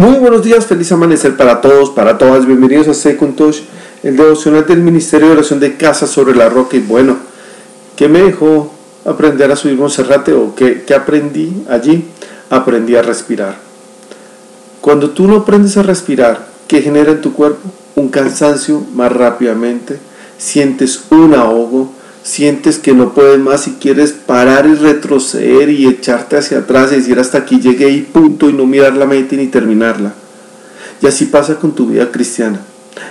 Muy buenos días, feliz amanecer para todos, para todas. Bienvenidos a Second Touch, el devocional del Ministerio de Oración de Casa sobre la Roca. Y bueno, ¿qué me dejó aprender a subir Monserrate o qué, qué aprendí allí? Aprendí a respirar. Cuando tú no aprendes a respirar, ¿qué genera en tu cuerpo? Un cansancio más rápidamente, sientes un ahogo, sientes que no puedes más y quieres parar y retroceder y echarte hacia atrás y decir hasta aquí llegué y punto y no mirar la meta ni terminarla. Y así pasa con tu vida cristiana.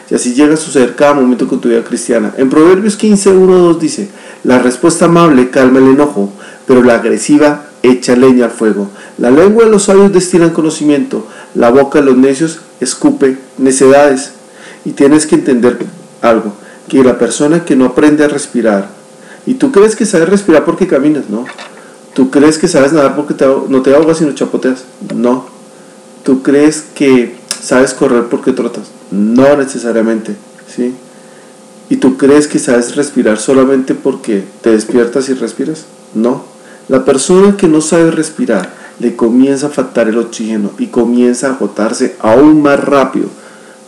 Y así llega a suceder cada momento con tu vida cristiana. En Proverbios 15, 1, 2 dice, la respuesta amable calma el enojo, pero la agresiva echa leña al fuego. La lengua de los sabios destila conocimiento, la boca de los necios escupe necedades. Y tienes que entender algo, que la persona que no aprende a respirar, y tú crees que sabes respirar porque caminas, no. Tú crees que sabes nadar porque no te ahogas sino chapoteas, no. Tú crees que sabes correr porque trotas, no necesariamente, ¿sí? Y tú crees que sabes respirar solamente porque te despiertas y respiras, no. La persona que no sabe respirar le comienza a faltar el oxígeno y comienza a agotarse aún más rápido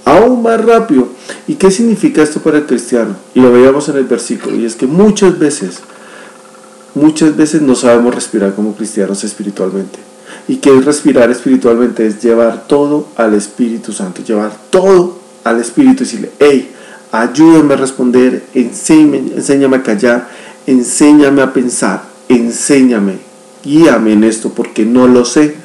aún más rápido. ¿Y qué significa esto para el cristiano? Y lo veíamos en el versículo, y es que muchas veces, muchas veces no sabemos respirar como cristianos espiritualmente. ¿Y qué es respirar espiritualmente? Es llevar todo al Espíritu Santo, llevar todo al Espíritu y decirle, hey, ayúdame a responder, enséñame, enséñame a callar, enséñame a pensar, enséñame, guíame en esto porque no lo sé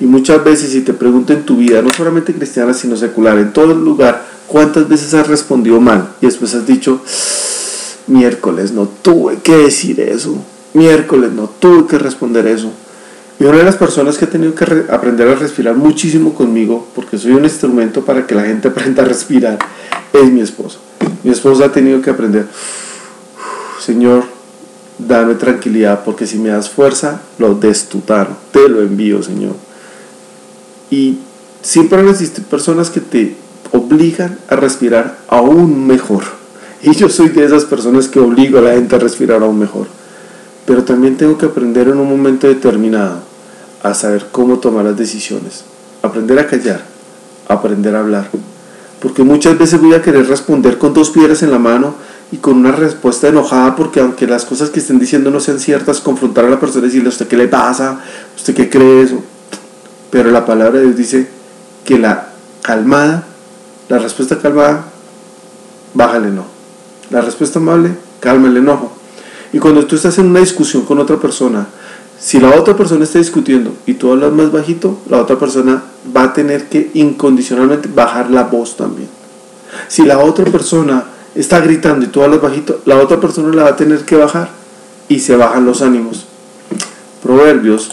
y muchas veces si te pregunto en tu vida, no solamente cristiana, sino secular, en todo lugar, ¿cuántas veces has respondido mal? Y después has dicho, miércoles, no tuve que decir eso. Miércoles, no tuve que responder eso. Y una de las personas que ha tenido que aprender a respirar muchísimo conmigo, porque soy un instrumento para que la gente aprenda a respirar, es mi esposa. Mi esposa ha tenido que aprender, Señor, dame tranquilidad, porque si me das fuerza, lo destutano, te lo envío, Señor. Y siempre van a existir personas que te obligan a respirar aún mejor. Y yo soy de esas personas que obligo a la gente a respirar aún mejor. Pero también tengo que aprender en un momento determinado a saber cómo tomar las decisiones. Aprender a callar, aprender a hablar. Porque muchas veces voy a querer responder con dos piedras en la mano y con una respuesta enojada porque aunque las cosas que estén diciendo no sean ciertas, confrontar a la persona y decirle, ¿usted qué le pasa? ¿Usted qué cree eso? Pero la palabra de Dios dice que la calmada, la respuesta calmada, baja el enojo. La respuesta amable, calma el enojo. Y cuando tú estás en una discusión con otra persona, si la otra persona está discutiendo y tú hablas más bajito, la otra persona va a tener que incondicionalmente bajar la voz también. Si la otra persona está gritando y tú hablas bajito, la otra persona la va a tener que bajar y se bajan los ánimos. Proverbios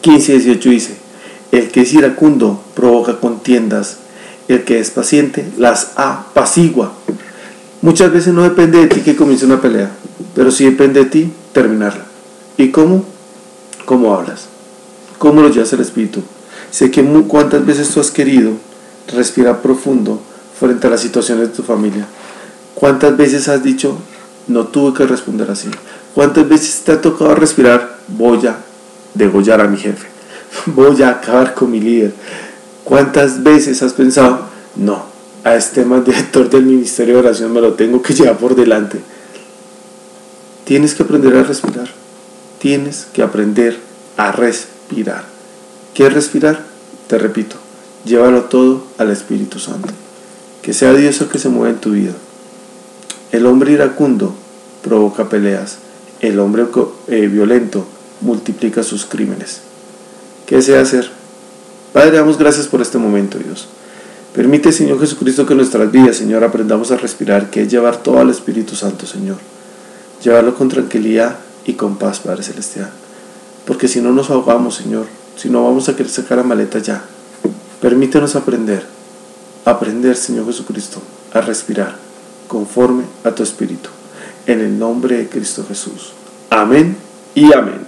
15 y 18 dice, el que es iracundo provoca contiendas, el que es paciente las apacigua. Muchas veces no depende de ti que comience una pelea, pero sí depende de ti terminarla. ¿Y cómo? ¿Cómo hablas? ¿Cómo lo llevas el espíritu? Sé que cuántas veces tú has querido respirar profundo frente a las situaciones de tu familia. ¿Cuántas veces has dicho, no tuve que responder así? ¿Cuántas veces te ha tocado respirar, voy a degollar a mi jefe? Voy a acabar con mi líder. ¿Cuántas veces has pensado, no, a este más director del Ministerio de Oración me lo tengo que llevar por delante? Tienes que aprender a respirar. Tienes que aprender a respirar. ¿Qué es respirar? Te repito, llévalo todo al Espíritu Santo. Que sea Dios el que se mueva en tu vida. El hombre iracundo provoca peleas. El hombre eh, violento multiplica sus crímenes. ¿Qué desea hacer? Padre, damos gracias por este momento, Dios. Permite, Señor Jesucristo, que nuestras vidas, Señor, aprendamos a respirar, que es llevar todo al Espíritu Santo, Señor. Llevarlo con tranquilidad y con paz, Padre Celestial. Porque si no nos ahogamos, Señor, si no vamos a querer sacar la maleta ya, permítenos aprender, aprender, Señor Jesucristo, a respirar conforme a tu Espíritu. En el nombre de Cristo Jesús. Amén y amén.